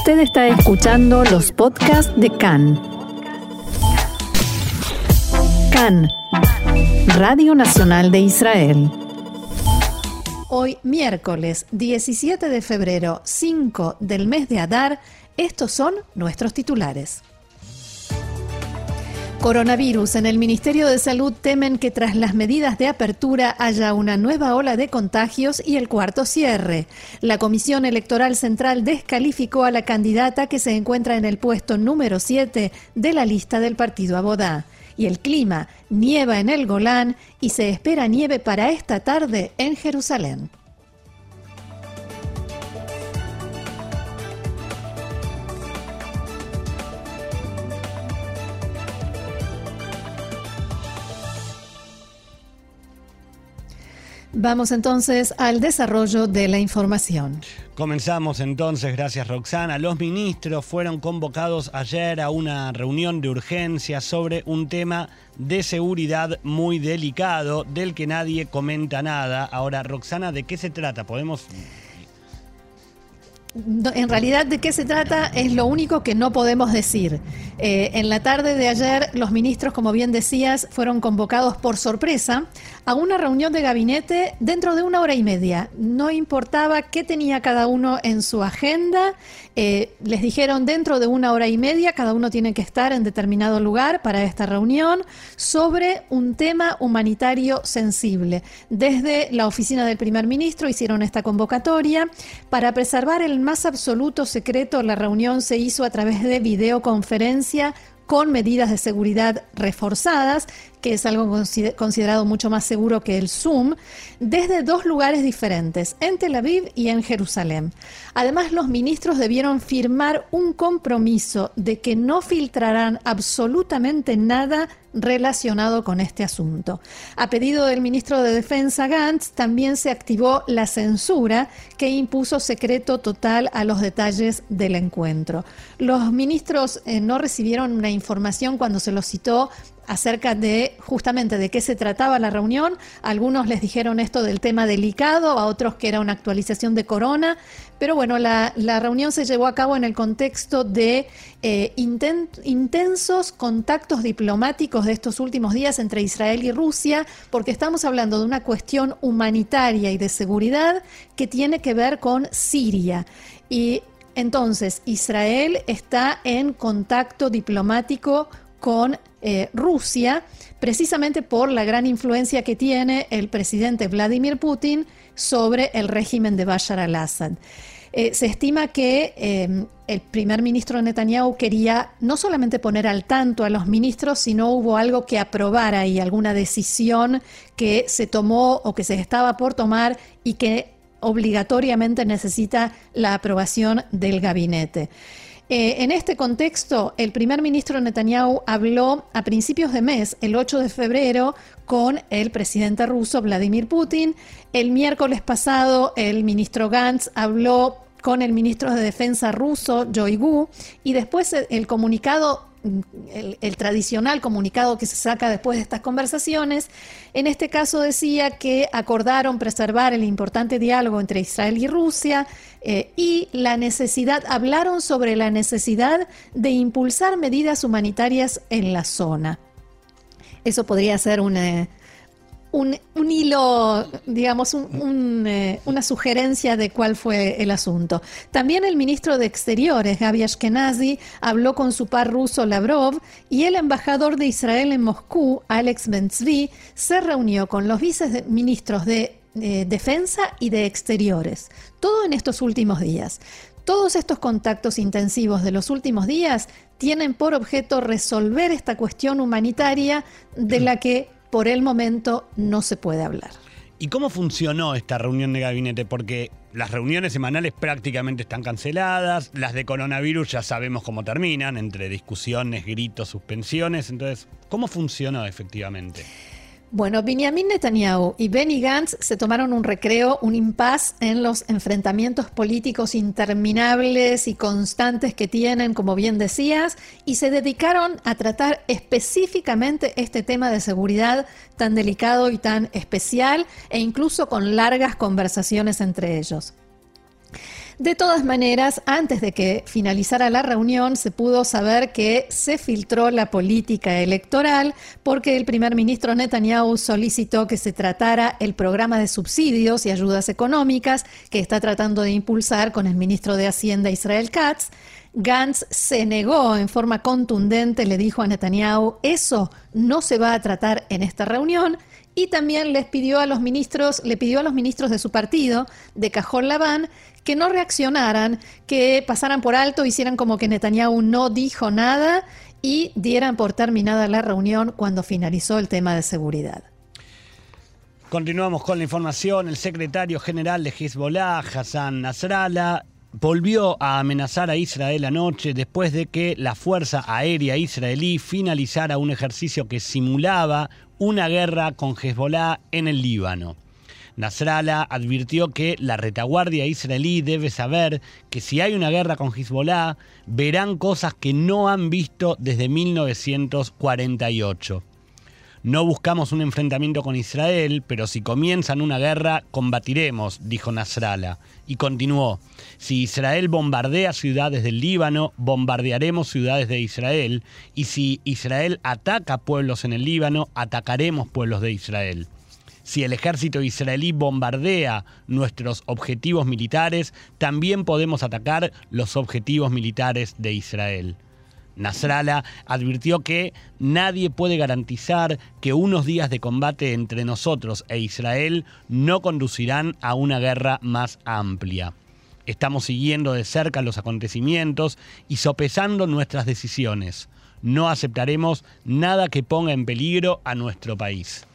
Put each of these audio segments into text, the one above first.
Usted está escuchando los podcasts de CAN. CAN, Radio Nacional de Israel. Hoy, miércoles 17 de febrero, 5 del mes de Adar, estos son nuestros titulares. Coronavirus. En el Ministerio de Salud temen que tras las medidas de apertura haya una nueva ola de contagios y el cuarto cierre. La Comisión Electoral Central descalificó a la candidata que se encuentra en el puesto número 7 de la lista del partido Abodá. Y el clima, nieva en el Golán y se espera nieve para esta tarde en Jerusalén. Vamos entonces al desarrollo de la información. Comenzamos entonces, gracias Roxana. Los ministros fueron convocados ayer a una reunión de urgencia sobre un tema de seguridad muy delicado del que nadie comenta nada. Ahora, Roxana, ¿de qué se trata? Podemos en realidad, ¿de qué se trata? Es lo único que no podemos decir. Eh, en la tarde de ayer, los ministros, como bien decías, fueron convocados por sorpresa a una reunión de gabinete dentro de una hora y media. No importaba qué tenía cada uno en su agenda. Eh, les dijeron dentro de una hora y media, cada uno tiene que estar en determinado lugar para esta reunión sobre un tema humanitario sensible. Desde la oficina del primer ministro hicieron esta convocatoria para preservar el más absoluto secreto, la reunión se hizo a través de videoconferencia con medidas de seguridad reforzadas, que es algo considerado mucho más seguro que el Zoom, desde dos lugares diferentes, en Tel Aviv y en Jerusalén. Además, los ministros debieron firmar un compromiso de que no filtrarán absolutamente nada relacionado con este asunto. A pedido del ministro de Defensa Gantz, también se activó la censura que impuso secreto total a los detalles del encuentro. Los ministros eh, no recibieron una información cuando se los citó acerca de justamente de qué se trataba la reunión. Algunos les dijeron esto del tema delicado, a otros que era una actualización de Corona, pero bueno, la, reunión se llevó a cabo en el contexto de eh, intensos contactos diplomáticos de estos últimos días entre Israel y Rusia, porque estamos hablando de una cuestión humanitaria y de seguridad que tiene que ver con Siria. Y entonces, Israel está en contacto diplomático con eh, Rusia, precisamente por la gran influencia que tiene el presidente Vladimir Putin sobre el régimen de Bashar al-Assad. Eh, se estima que em, el primer ministro Netanyahu quería no solamente poner al tanto a los ministros, sino hubo algo que aprobara y alguna decisión que se tomó o que se estaba por tomar y que obligatoriamente necesita la aprobación del gabinete. Eh, en este contexto, el primer ministro Netanyahu habló a principios de mes, el 8 de febrero, con el presidente ruso Vladimir Putin. El miércoles pasado, el ministro Gantz habló con el ministro de Defensa ruso, Joigu, y después el comunicado el, tradicional comunicado que se saca después de estas conversaciones, en este caso decía que acordaron preservar el importante diálogo entre Israel y Rusia eh, y la necesidad, hablaron sobre la necesidad de impulsar medidas humanitarias en la zona. Eso podría ser un, eh, hilo, digamos, eh, una sugerencia de cuál fue el asunto. También el ministro de Exteriores, Gaby Ashkenazi, habló con su par ruso Lavrov y el embajador de Israel en Moscú, Alex Benzvi, se reunió con los viceministros de de Defensa y de Exteriores. Todo en estos últimos días. Todos estos contactos intensivos de los últimos días tienen por objeto resolver esta cuestión humanitaria de la que por el momento no se puede hablar. ¿Y cómo funcionó esta reunión de gabinete? Porque las reuniones semanales prácticamente están canceladas, las de coronavirus ya sabemos cómo terminan, entre discusiones, gritos, suspensiones. Entonces, ¿cómo funcionó efectivamente? Bueno, Benjamin Netanyahu y Benny Gantz se tomaron un recreo, un impas en los enfrentamientos políticos interminables y constantes que tienen, como bien decías, y se dedicaron a tratar específicamente este tema de seguridad tan delicado y tan especial, e incluso con largas conversaciones entre ellos. De todas maneras, antes de que finalizara la reunión, se pudo saber que se filtró la política electoral porque el primer ministro Netanyahu solicitó que se tratara el programa de subsidios y ayudas económicas que está tratando de impulsar con el ministro de Hacienda Israel Katz. Gantz se negó en forma contundente, le dijo a Netanyahu, eso no se va a tratar en esta reunión y también les pidió a los ministros, le pidió a los ministros de su partido, de Cajón Labán, que no reaccionaran, que pasaran por alto, hicieran como que Netanyahu no dijo nada y dieran por terminada la reunión cuando finalizó el tema de seguridad. Continuamos con la información. El secretario general de Hezbollah, Hassan Nasrallah, volvió a amenazar a Israel anoche después de que la Fuerza Aérea Israelí finalizara un ejercicio que simulaba una guerra con Hezbollah en el Líbano. Nasrallah advirtió que la retaguardia israelí debe saber que si hay una guerra con Hezbollah, verán cosas que no han visto desde 1948. No buscamos un enfrentamiento con Israel, pero si comienzan una guerra, combatiremos, dijo Nasrallah. Y continuó, si Israel bombardea ciudades del Líbano, bombardearemos ciudades de Israel, y si Israel ataca pueblos en el Líbano, atacaremos pueblos de Israel. Si el ejército israelí bombardea nuestros objetivos militares, también podemos atacar los objetivos militares de Israel. Nasrallah advirtió que nadie puede garantizar que unos días de combate entre nosotros e Israel no conducirán a una guerra más amplia. Estamos siguiendo de cerca los acontecimientos y sopesando nuestras decisiones. No aceptaremos nada que ponga en peligro a nuestro país.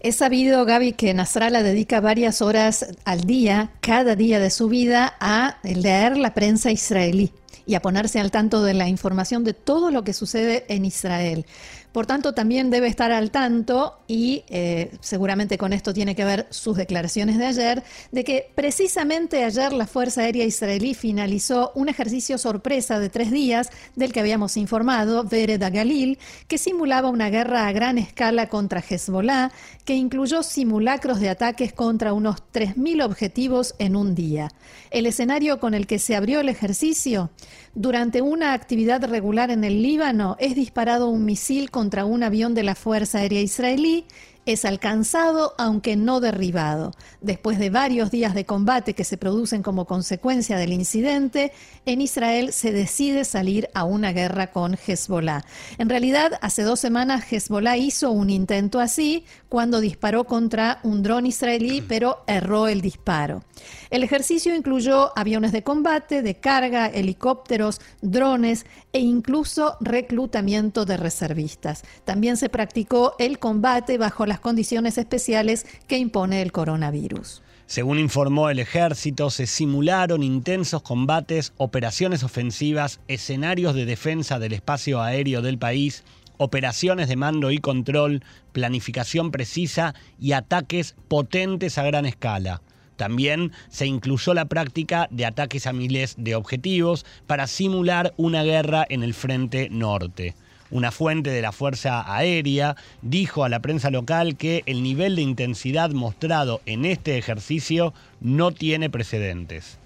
Es sabido, Gaby, que Nasrallah dedica varias horas al día, cada día de su vida, a leer la prensa israelí y a ponerse al tanto de la información de todo lo que sucede en Israel. Por tanto, también debe estar al tanto, y eh, seguramente con esto tiene que ver sus declaraciones de ayer, de que precisamente ayer la Fuerza Aérea Israelí finalizó un ejercicio sorpresa de tres días del que habíamos informado, Vereda Galil, que simulaba una guerra a gran escala contra Hezbollah, que incluyó simulacros de ataques contra unos 3.000 objetivos en un día. El escenario con el que se abrió el ejercicio, durante una actividad regular en el Líbano, es disparado un misil contra un avión de la Fuerza Aérea Israelí es alcanzado aunque no derribado. Después de varios días de combate que se producen como consecuencia del incidente, en Israel se decide salir a una guerra con Hezbollah. En realidad, hace dos semanas Hezbollah hizo un intento así cuando disparó contra un dron israelí, pero erró el disparo. El ejercicio incluyó aviones de combate, de carga, helicópteros, drones e incluso reclutamiento de reservistas. También se practicó el combate bajo las condiciones especiales que impone el coronavirus. Según informó el ejército, se simularon intensos combates, operaciones ofensivas, escenarios de defensa del espacio aéreo del país, operaciones de mando y control, planificación precisa y ataques potentes a gran escala. También se incluyó la práctica de ataques a miles de objetivos para simular una guerra en el frente norte. Una fuente de la Fuerza Aérea dijo a la prensa local que el nivel de intensidad mostrado en este ejercicio no tiene precedentes.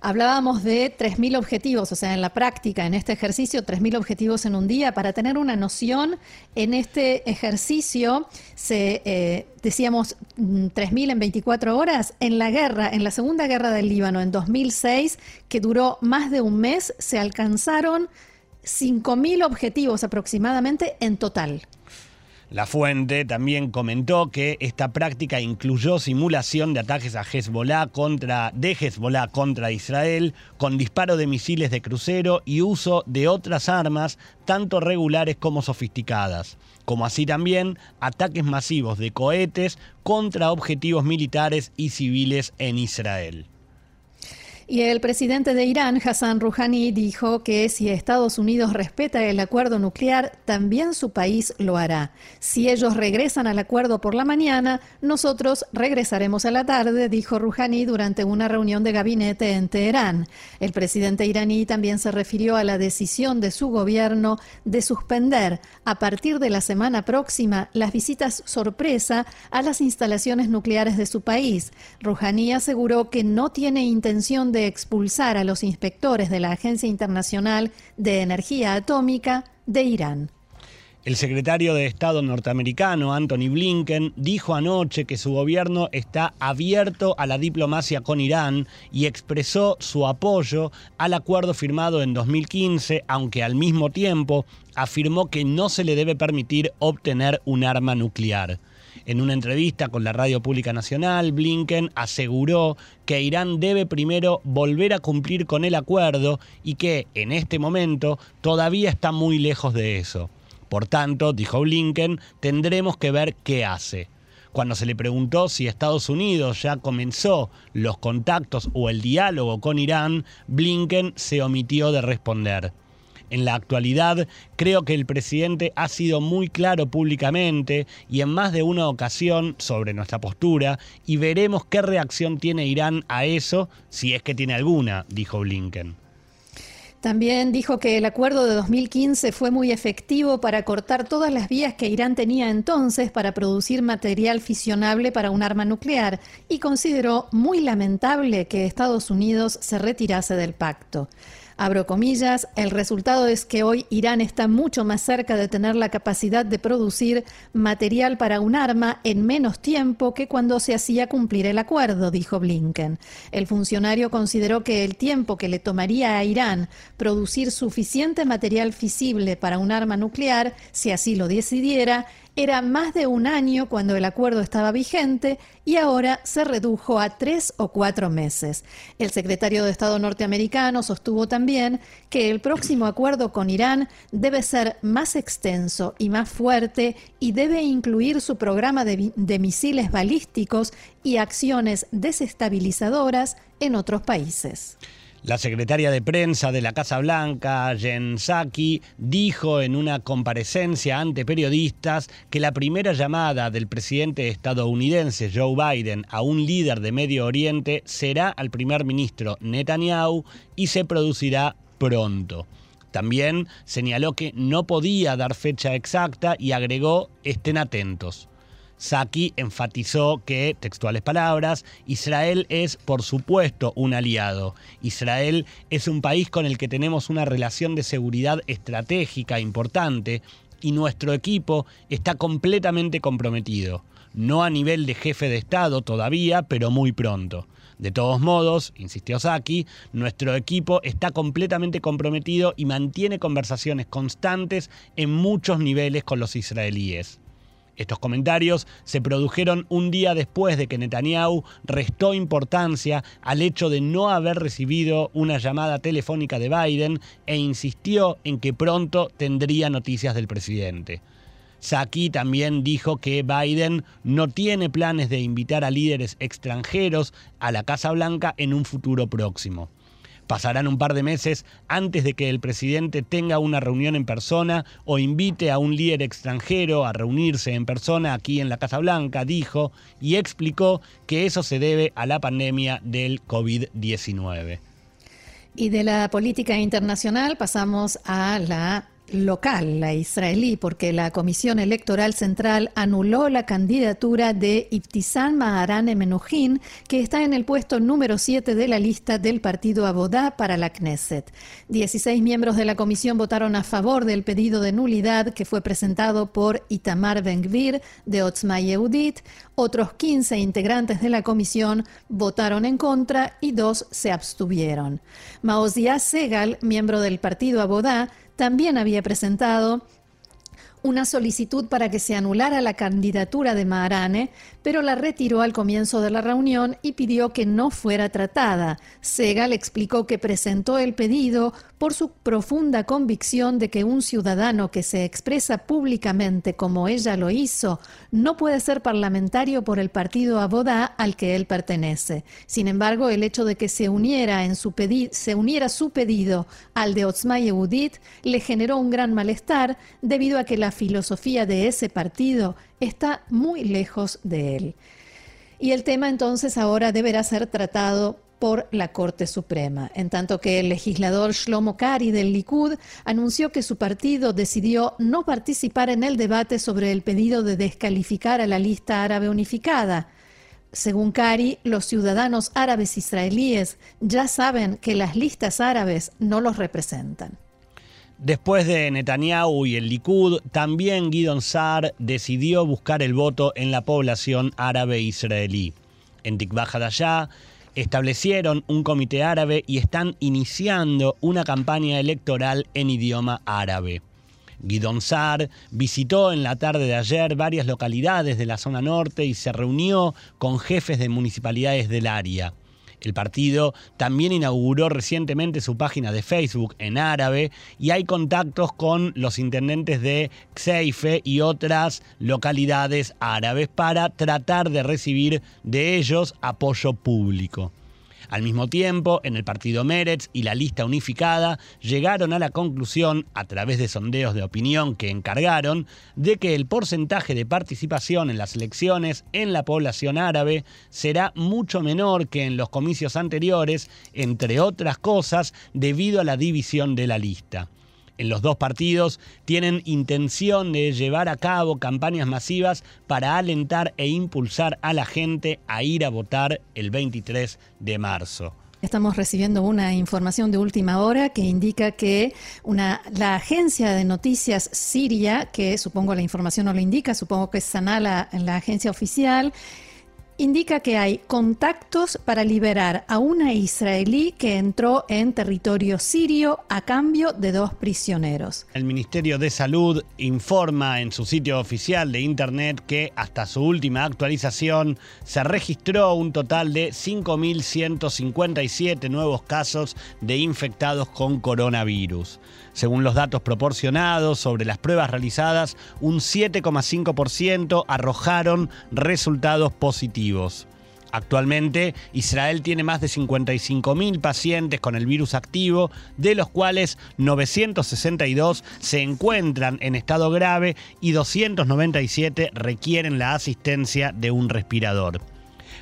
Hablábamos de 3.000 objetivos, o sea, en la práctica, en este ejercicio, 3.000 objetivos en un día. Para tener una noción, en este ejercicio se, eh, decíamos, 3.000 mm, en 24 horas. En la guerra, en la Segunda Guerra del Líbano, en 2006, que duró más de un mes, se alcanzaron 5.000 objetivos aproximadamente en total. La fuente también comentó que esta práctica incluyó simulación de ataques a contra, de Hezbollah contra Israel, con disparo de misiles de crucero y uso de otras armas, tanto regulares como sofisticadas, como así también ataques masivos de cohetes contra objetivos militares y civiles en Israel. Y el presidente de Irán, Hassan Rouhani, dijo que si Estados Unidos respeta el acuerdo nuclear, también su país lo hará. Si ellos regresan al acuerdo por la mañana, nosotros regresaremos a la tarde, dijo Rouhani durante una reunión de gabinete en Teherán. El presidente iraní también se refirió a la decisión de su gobierno de suspender a partir de la semana próxima las visitas sorpresa a las instalaciones nucleares de su país. Rouhani aseguró que no tiene intención de de expulsar a los inspectores de la Agencia Internacional de Energía Atómica de Irán. El secretario de Estado norteamericano, Anthony Blinken, dijo anoche que su gobierno está abierto a la diplomacia con Irán y expresó su apoyo al acuerdo firmado en 2015, aunque al mismo tiempo afirmó que no se le debe permitir obtener un arma nuclear. En una entrevista con la Radio Pública Nacional, Blinken aseguró que Irán debe primero volver a cumplir con el acuerdo y que, en este momento, todavía está muy lejos de eso. Por tanto, dijo Blinken, tendremos que ver qué hace. Cuando se le preguntó si Estados Unidos ya comenzó los contactos o el diálogo con Irán, Blinken se omitió de responder. En la actualidad, creo que el presidente ha sido muy claro públicamente y en más de una ocasión sobre nuestra postura y veremos qué reacción tiene Irán a eso, si es que tiene alguna, dijo Blinken. También dijo que el acuerdo de 2015 fue muy efectivo para cortar todas las vías que Irán tenía entonces para producir material fisionable para un arma nuclear y consideró muy lamentable que Estados Unidos se retirase del pacto. Abro comillas, el resultado es que hoy Irán está mucho más cerca de tener la capacidad de producir material para un arma en menos tiempo que cuando se hacía cumplir el acuerdo, dijo Blinken. El funcionario consideró que el tiempo que le tomaría a Irán producir suficiente material fisible para un arma nuclear, si así lo decidiera, era más de un año cuando el acuerdo estaba vigente y ahora se redujo a tres o cuatro meses. El secretario de Estado norteamericano sostuvo también que el próximo acuerdo con Irán debe ser más extenso y más fuerte y debe incluir su programa de, misiles balísticos y acciones desestabilizadoras en otros países. La secretaria de prensa de la Casa Blanca, Jen Psaki, dijo en una comparecencia ante periodistas que la primera llamada del presidente estadounidense Joe Biden a un líder de Medio Oriente será al primer ministro Netanyahu y se producirá pronto. También señaló que no podía dar fecha exacta y agregó estén atentos. Saki enfatizó que, textuales palabras, Israel es, por supuesto, un aliado. Israel es un país con el que tenemos una relación de seguridad estratégica importante y nuestro equipo está completamente comprometido. No a nivel de jefe de Estado todavía, pero muy pronto. De todos modos, insistió Saki, nuestro equipo está completamente comprometido y mantiene conversaciones constantes en muchos niveles con los israelíes. Estos comentarios se produjeron un día después de que Netanyahu restó importancia al hecho de no haber recibido una llamada telefónica de Biden e insistió en que pronto tendría noticias del presidente. Saki también dijo que Biden no tiene planes de invitar a líderes extranjeros a la Casa Blanca en un futuro próximo. Pasarán un par de meses antes de que el presidente tenga una reunión en persona o invite a un líder extranjero a reunirse en persona aquí en la Casa Blanca, dijo, y explicó que eso se debe a la pandemia del COVID-19. Y de la política internacional pasamos a la local, la israelí, porque la Comisión Electoral Central anuló la candidatura de Ibtisam Maharane Menuhin, que está en el puesto número 7 de la lista del partido Abodá para la Knesset. 16 miembros de la comisión votaron a favor del pedido de nulidad que fue presentado por Itamar Ben-Gvir de Otzma Yehudit. Otros 15 integrantes de la comisión votaron en contra y dos se abstuvieron. Maoziah Segal, miembro del partido Abodá, también había presentado una solicitud para que se anulara la candidatura de Maharane, pero la retiró al comienzo de la reunión y pidió que no fuera tratada. Segal explicó que presentó el pedido por su profunda convicción de que un ciudadano que se expresa públicamente como ella lo hizo no puede ser parlamentario por el partido Abodá al que él pertenece. Sin embargo, el hecho de que se uniera, en su, se uniera su pedido al de Otzma Yehudit le generó un gran malestar debido a que la filosofía de ese partido está muy lejos de él. Y el tema entonces ahora deberá ser tratado por la Corte Suprema, en tanto que el legislador Shlomo Kari del Likud anunció que su partido decidió no participar en el debate sobre el pedido de descalificar a la lista árabe unificada. Según Cari, los ciudadanos árabes israelíes ya saben que las listas árabes no los representan. Después de Netanyahu y el Likud, también Guidon Saar decidió buscar el voto en la población árabe israelí. En Hadashah establecieron un comité árabe y están iniciando una campaña electoral en idioma árabe. Guidon Saar visitó en la tarde de ayer varias localidades de la zona norte y se reunió con jefes de municipalidades del área. El partido también inauguró recientemente su página de Facebook en árabe y hay contactos con los intendentes de Xeife y otras localidades árabes para tratar de recibir de ellos apoyo público. Al mismo tiempo, en el partido Meretz y la lista unificada llegaron a la conclusión, a través de sondeos de opinión que encargaron, de que el porcentaje de participación en las elecciones en la población árabe será mucho menor que en los comicios anteriores, entre otras cosas, debido a la división de la lista en los dos partidos tienen intención de llevar a cabo campañas masivas para alentar e impulsar a la gente a ir a votar el 23 de marzo. Estamos recibiendo una información de última hora que indica que una, la agencia de noticias siria, que supongo la información no lo indica, supongo que es Sanala, la agencia oficial, indica que hay contactos para liberar a una israelí que entró en territorio sirio a cambio de dos prisioneros. El Ministerio de Salud informa en su sitio oficial de Internet que hasta su última actualización se registró un total de 5.157 nuevos casos de infectados con coronavirus. Según los datos proporcionados sobre las pruebas realizadas, un 7,5% arrojaron resultados positivos. Actualmente, Israel tiene más de 55.000 pacientes con el virus activo, de los cuales 962 se encuentran en estado grave y 297 requieren la asistencia de un respirador.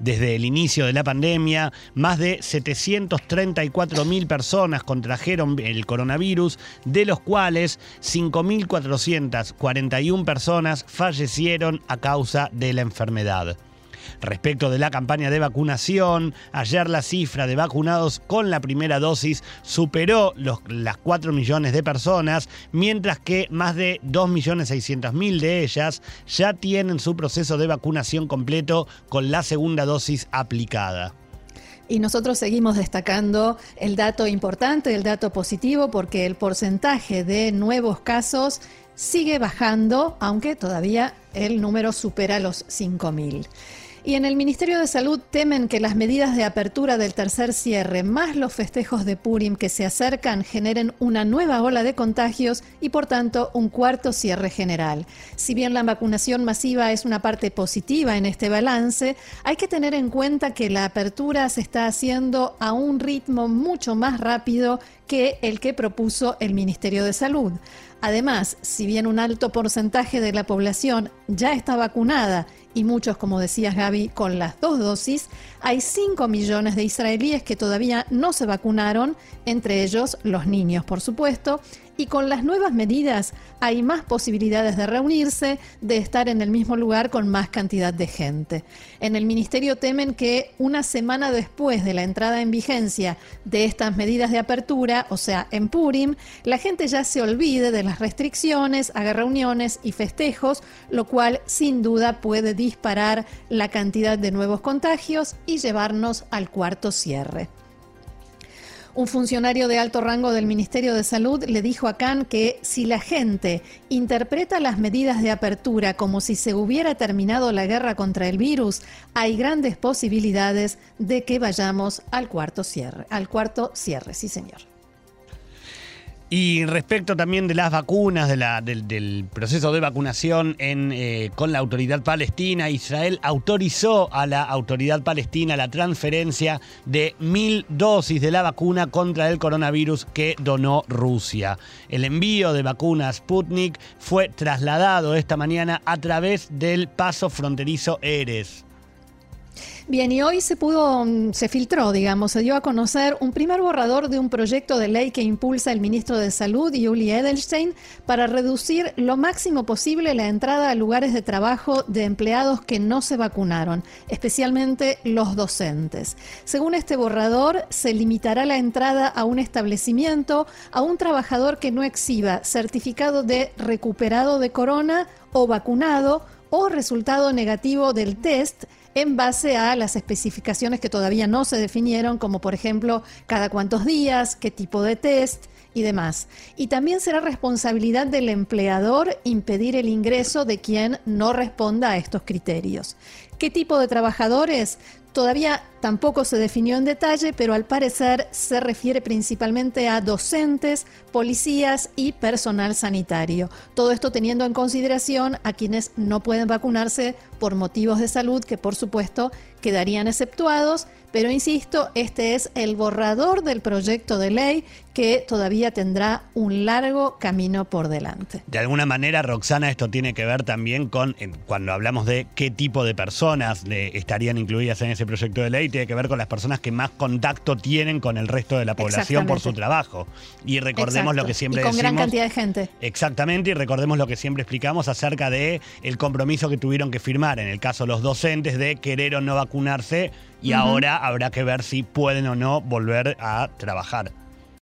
Desde el inicio de la pandemia, más de 734.000 personas contrajeron el coronavirus, de los cuales 5.441 personas fallecieron a causa de la enfermedad. Respecto de la campaña de vacunación, ayer la cifra de vacunados con la primera dosis superó las 4 millones de personas, mientras que más de 2.600.000 de ellas ya tienen su proceso de vacunación completo con la segunda dosis aplicada. Y nosotros seguimos destacando el dato importante, el dato positivo, porque el porcentaje de nuevos casos sigue bajando, aunque todavía el número supera los 5.000. Y en el Ministerio de Salud temen que las medidas de apertura del tercer cierre, más los festejos de Purim que se acercan, generen una nueva ola de contagios y por tanto un cuarto cierre general. Si bien la vacunación masiva es una parte positiva en este balance, hay que tener en cuenta que la apertura se está haciendo a un ritmo mucho más rápido que el que propuso el Ministerio de Salud. Además, si bien un alto porcentaje de la población ya está vacunada y muchos, como decías Gaby, con las dos dosis, hay 5 millones de israelíes que todavía no se vacunaron, entre ellos los niños, por supuesto, y con las nuevas medidas hay más posibilidades de reunirse, de estar en el mismo lugar con más cantidad de gente. En el ministerio temen que una semana después de la entrada en vigencia de estas medidas de apertura, o sea, en Purim, la gente ya se olvide de las restricciones, haga reuniones y festejos, lo cual sin duda puede disparar la cantidad de nuevos contagios y llevarnos al cuarto cierre. Un funcionario de alto rango del Ministerio de Salud le dijo a Khan que si la gente interpreta las medidas de apertura como si se hubiera terminado la guerra contra el virus, hay grandes posibilidades de que vayamos al cuarto cierre. Al cuarto cierre, sí señor. Y respecto también de las vacunas, del, proceso de vacunación eh, con la autoridad palestina, Israel autorizó a la autoridad palestina la transferencia de mil dosis de la vacuna contra el coronavirus que donó Rusia. El envío de vacunas Sputnik fue trasladado esta mañana a través del paso fronterizo Eres. Bien, y hoy se pudo, mm, se filtró, digamos, se dio a conocer un primer borrador de un proyecto de ley que impulsa el ministro de Salud, Yuli Edelstein, para reducir lo máximo posible la entrada a lugares de trabajo de empleados que no se vacunaron, especialmente los docentes. Según este borrador, se limitará la entrada a un establecimiento a un trabajador que no exhiba certificado de recuperado de corona o vacunado o resultado negativo del test en base a las especificaciones que todavía no se definieron, como por ejemplo cada cuántos días, qué tipo de test y demás. Y también será responsabilidad del empleador impedir el ingreso de quien no responda a estos criterios. ¿Qué tipo de trabajadores? Todavía tampoco se definió en detalle, pero al parecer se refiere principalmente a docentes, policías y personal sanitario. Todo esto teniendo en consideración a quienes no pueden vacunarse por motivos de salud, que por supuesto quedarían exceptuados, pero insisto, este es el borrador del proyecto de ley que todavía tendrá un largo camino por delante. De alguna manera, Roxana, esto tiene que ver también con, cuando hablamos de qué tipo de personas estarían incluidas en ese proyecto de ley, tiene que ver con las personas que más contacto tienen con el resto de la población por su trabajo. Y recordemos lo que siempre y con gran cantidad de gente. Exactamente, y recordemos lo que siempre explicamos acerca de el compromiso que tuvieron que firmar, en el caso de los docentes, de querer o no vacunarse, y ahora habrá que ver si pueden o no volver a trabajar.